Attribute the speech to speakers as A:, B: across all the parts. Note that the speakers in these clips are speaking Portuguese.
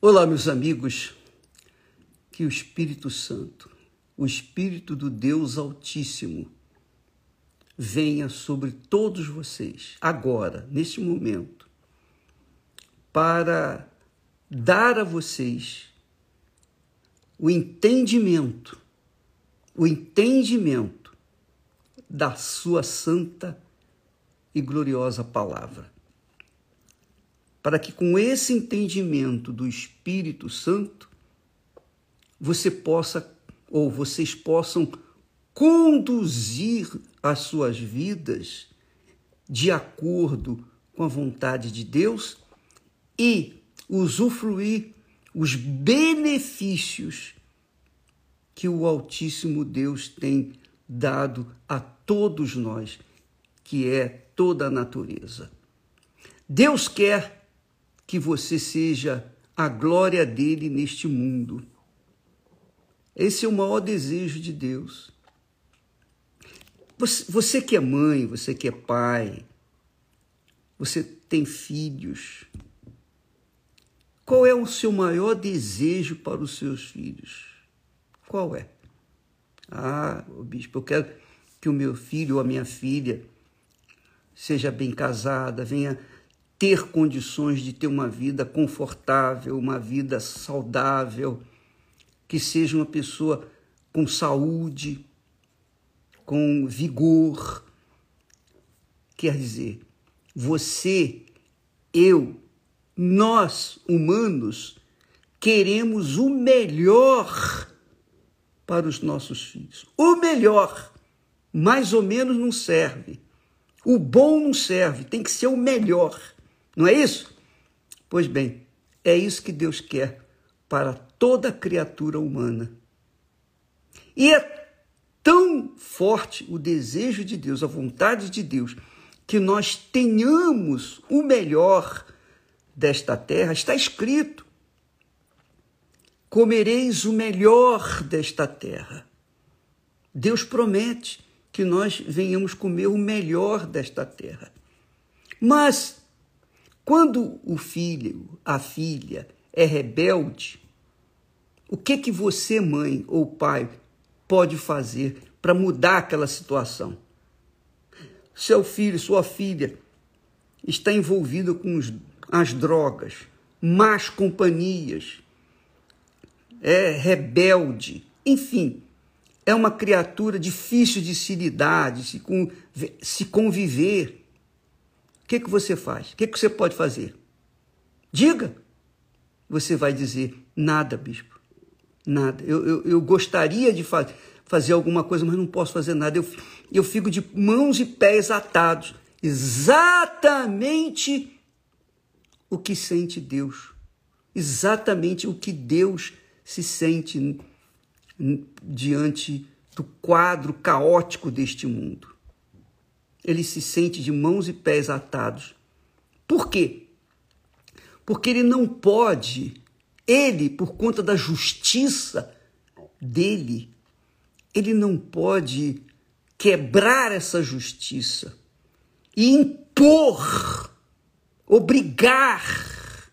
A: Olá, meus amigos. Que o Espírito Santo, o Espírito do Deus Altíssimo, venha sobre todos vocês, agora, neste momento, para dar a vocês o entendimento, o entendimento da Sua santa e gloriosa palavra para que com esse entendimento do Espírito Santo você possa ou vocês possam conduzir as suas vidas de acordo com a vontade de Deus e usufruir os benefícios que o Altíssimo Deus tem dado a todos nós, que é toda a natureza. Deus quer que você seja a glória dele neste mundo. Esse é o maior desejo de Deus. Você, você que é mãe, você que é pai, você tem filhos. Qual é o seu maior desejo para os seus filhos? Qual é? Ah, bispo, eu quero que o meu filho ou a minha filha seja bem casada, venha ter condições de ter uma vida confortável, uma vida saudável, que seja uma pessoa com saúde, com vigor. Quer dizer, você, eu, nós humanos, queremos o melhor para os nossos filhos. O melhor, mais ou menos, não serve. O bom não serve, tem que ser o melhor. Não é isso? Pois bem, é isso que Deus quer para toda criatura humana. E é tão forte o desejo de Deus, a vontade de Deus, que nós tenhamos o melhor desta terra. Está escrito: comereis o melhor desta terra. Deus promete que nós venhamos comer o melhor desta terra. Mas quando o filho, a filha é rebelde, o que que você, mãe ou pai, pode fazer para mudar aquela situação? Seu filho, sua filha está envolvido com as drogas, más companhias, é rebelde, enfim, é uma criatura difícil de se lidar, de se conviver que, que você faz? O que, que você pode fazer? Diga. Você vai dizer: nada, bispo. Nada. Eu, eu, eu gostaria de fa fazer alguma coisa, mas não posso fazer nada. Eu, eu fico de mãos e pés atados. Exatamente o que sente Deus. Exatamente o que Deus se sente diante do quadro caótico deste mundo ele se sente de mãos e pés atados. Por quê? Porque ele não pode, ele, por conta da justiça dele, ele não pode quebrar essa justiça e impor, obrigar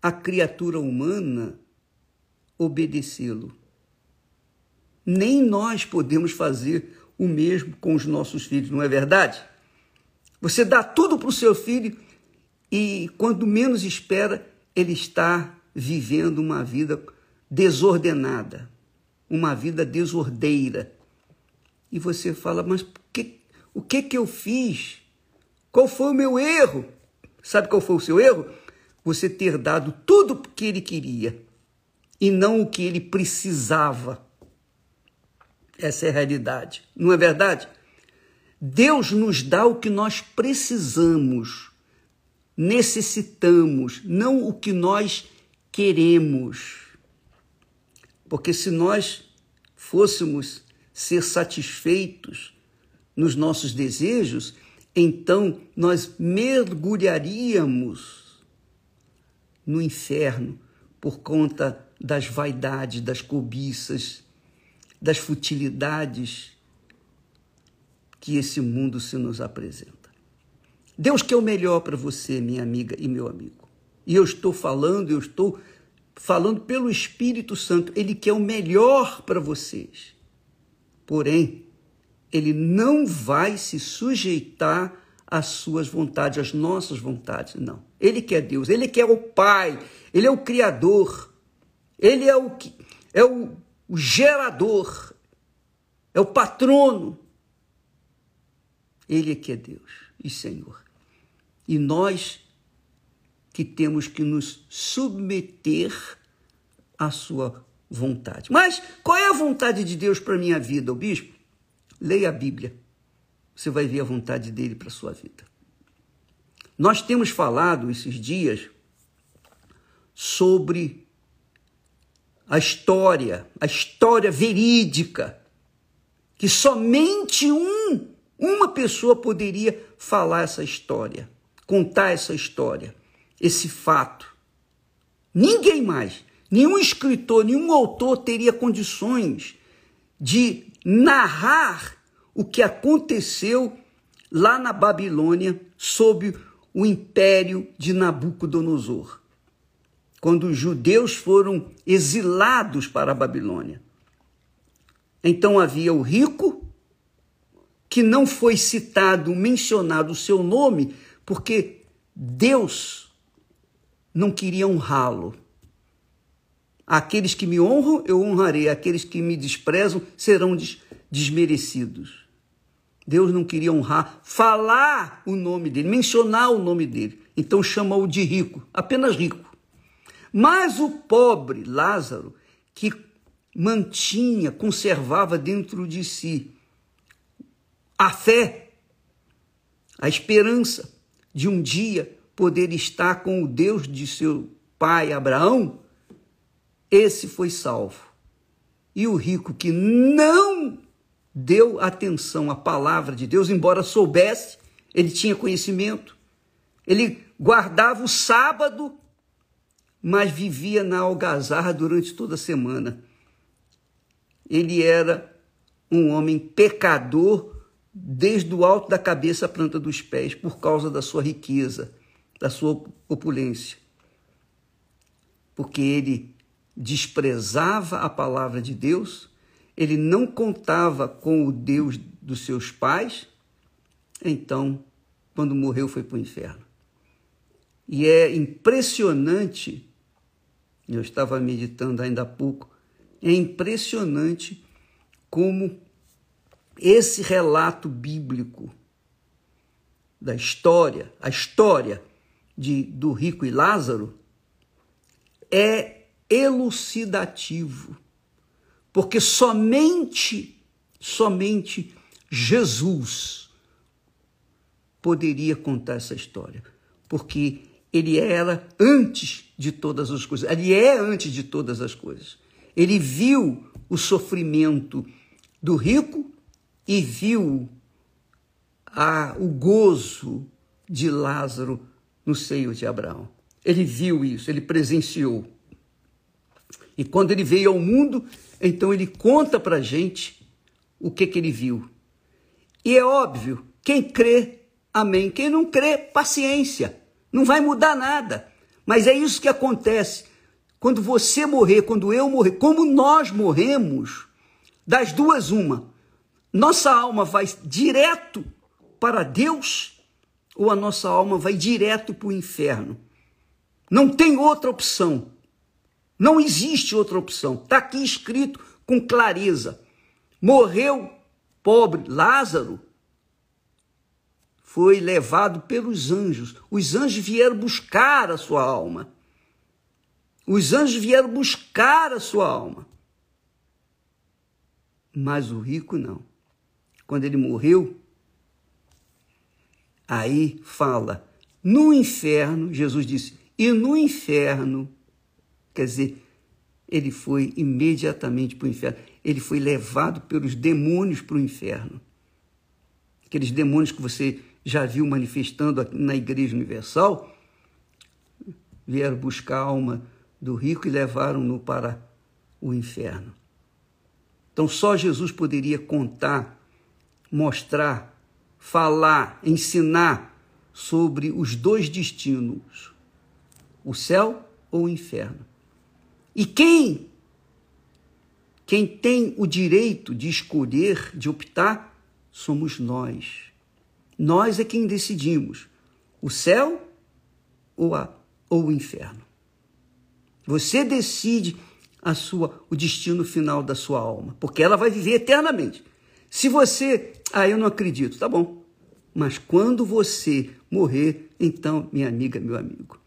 A: a criatura humana obedecê-lo. Nem nós podemos fazer o mesmo com os nossos filhos, não é verdade? Você dá tudo para o seu filho e, quando menos espera, ele está vivendo uma vida desordenada, uma vida desordeira. E você fala, mas que, o que, que eu fiz? Qual foi o meu erro? Sabe qual foi o seu erro? Você ter dado tudo o que ele queria e não o que ele precisava. Essa é a realidade, não é verdade? Deus nos dá o que nós precisamos, necessitamos, não o que nós queremos. Porque se nós fôssemos ser satisfeitos nos nossos desejos, então nós mergulharíamos no inferno por conta das vaidades, das cobiças, das futilidades que esse mundo se nos apresenta. Deus quer o melhor para você, minha amiga e meu amigo. E eu estou falando, eu estou falando pelo Espírito Santo. Ele quer o melhor para vocês. Porém, ele não vai se sujeitar às suas vontades, às nossas vontades, não. Ele quer Deus, ele quer o Pai, ele é o Criador, ele é o, é o, o gerador, é o patrono. Ele é que é Deus e Senhor. E nós que temos que nos submeter à sua vontade. Mas qual é a vontade de Deus para a minha vida, o bispo? Leia a Bíblia. Você vai ver a vontade dele para sua vida. Nós temos falado esses dias sobre a história, a história verídica, que somente um, uma pessoa poderia falar essa história, contar essa história esse fato. Ninguém mais, nenhum escritor, nenhum autor teria condições de narrar o que aconteceu lá na Babilônia sob o império de Nabucodonosor, quando os judeus foram exilados para a Babilônia. Então havia o rico, que não foi citado, mencionado o seu nome, porque Deus não queria honrá-lo. Aqueles que me honram, eu honrarei. Aqueles que me desprezam serão des desmerecidos. Deus não queria honrar, falar o nome dele, mencionar o nome dele. Então chamou de rico, apenas rico. Mas o pobre Lázaro, que mantinha, conservava dentro de si a fé, a esperança de um dia poder estar com o Deus de seu pai Abraão, esse foi salvo. E o rico que não deu atenção à palavra de Deus, embora soubesse, ele tinha conhecimento, ele guardava o sábado, mas vivia na algazarra durante toda a semana. Ele era um homem pecador desde o alto da cabeça à planta dos pés, por causa da sua riqueza da sua opulência. Porque ele desprezava a palavra de Deus, ele não contava com o Deus dos seus pais, então, quando morreu, foi para o inferno. E é impressionante, eu estava meditando ainda há pouco, é impressionante como esse relato bíblico da história, a história de, do rico e Lázaro é elucidativo, porque somente, somente Jesus poderia contar essa história, porque ele era antes de todas as coisas, ele é antes de todas as coisas. Ele viu o sofrimento do rico e viu a, o gozo de Lázaro no seio de Abraão. Ele viu isso, ele presenciou. E quando ele veio ao mundo, então ele conta para gente o que, que ele viu. E é óbvio, quem crê, amém. Quem não crê, paciência. Não vai mudar nada. Mas é isso que acontece. Quando você morrer, quando eu morrer, como nós morremos, das duas, uma. Nossa alma vai direto para Deus ou a nossa alma vai direto para o inferno. Não tem outra opção. Não existe outra opção. Está aqui escrito com clareza. Morreu pobre Lázaro, foi levado pelos anjos. Os anjos vieram buscar a sua alma. Os anjos vieram buscar a sua alma. Mas o rico não. Quando ele morreu, Aí fala, no inferno, Jesus disse, e no inferno, quer dizer, ele foi imediatamente para o inferno. Ele foi levado pelos demônios para o inferno. Aqueles demônios que você já viu manifestando na Igreja Universal, vieram buscar a alma do rico e levaram-no para o inferno. Então só Jesus poderia contar, mostrar falar, ensinar sobre os dois destinos, o céu ou o inferno. E quem quem tem o direito de escolher, de optar, somos nós. Nós é quem decidimos o céu ou, a, ou o inferno. Você decide a sua, o destino final da sua alma, porque ela vai viver eternamente. Se você, ah, eu não acredito, tá bom. Mas quando você morrer, então, minha amiga, meu amigo,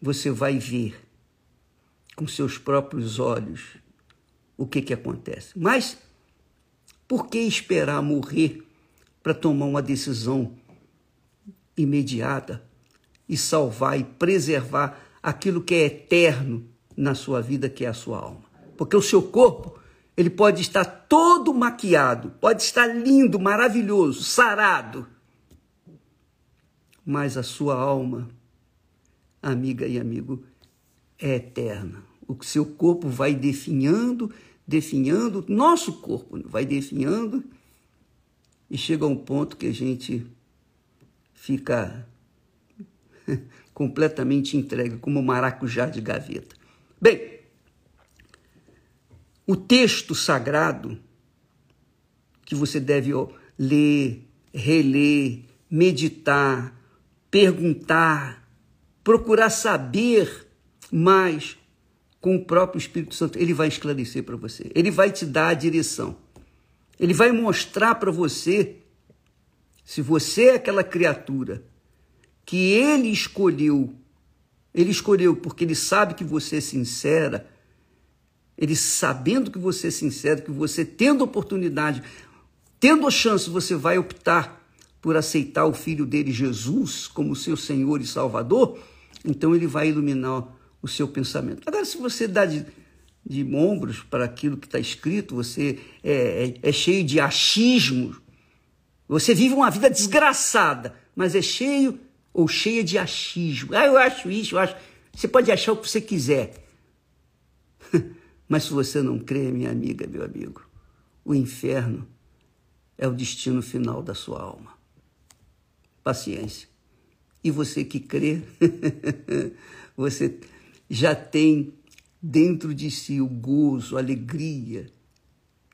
A: você vai ver com seus próprios olhos o que, que acontece. Mas por que esperar morrer para tomar uma decisão imediata e salvar e preservar aquilo que é eterno na sua vida, que é a sua alma? Porque o seu corpo, ele pode estar todo maquiado, pode estar lindo, maravilhoso, sarado, mas a sua alma, amiga e amigo, é eterna. O seu corpo vai definhando, definhando, nosso corpo vai definhando, e chega um ponto que a gente fica completamente entregue, como maracujá de gaveta. Bem, o texto sagrado que você deve ler, reler, meditar, perguntar, procurar saber mais com o próprio Espírito Santo, ele vai esclarecer para você. Ele vai te dar a direção. Ele vai mostrar para você se você é aquela criatura que ele escolheu, ele escolheu porque ele sabe que você é sincera, ele sabendo que você é sincero, que você tendo oportunidade, tendo a chance, você vai optar por aceitar o filho dele, Jesus, como seu Senhor e Salvador, então ele vai iluminar o seu pensamento. Agora, se você dá de, de ombros para aquilo que está escrito, você é, é, é cheio de achismos, você vive uma vida desgraçada, mas é cheio ou cheia de achismo. Ah, eu acho isso, eu acho. Você pode achar o que você quiser. Mas se você não crê, minha amiga, meu amigo, o inferno é o destino final da sua alma. Paciência. E você que crê, você já tem dentro de si o gozo, a alegria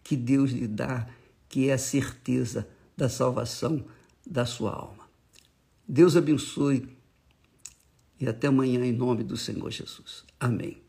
A: que Deus lhe dá, que é a certeza da salvação da sua alma. Deus abençoe e até amanhã em nome do Senhor Jesus. Amém.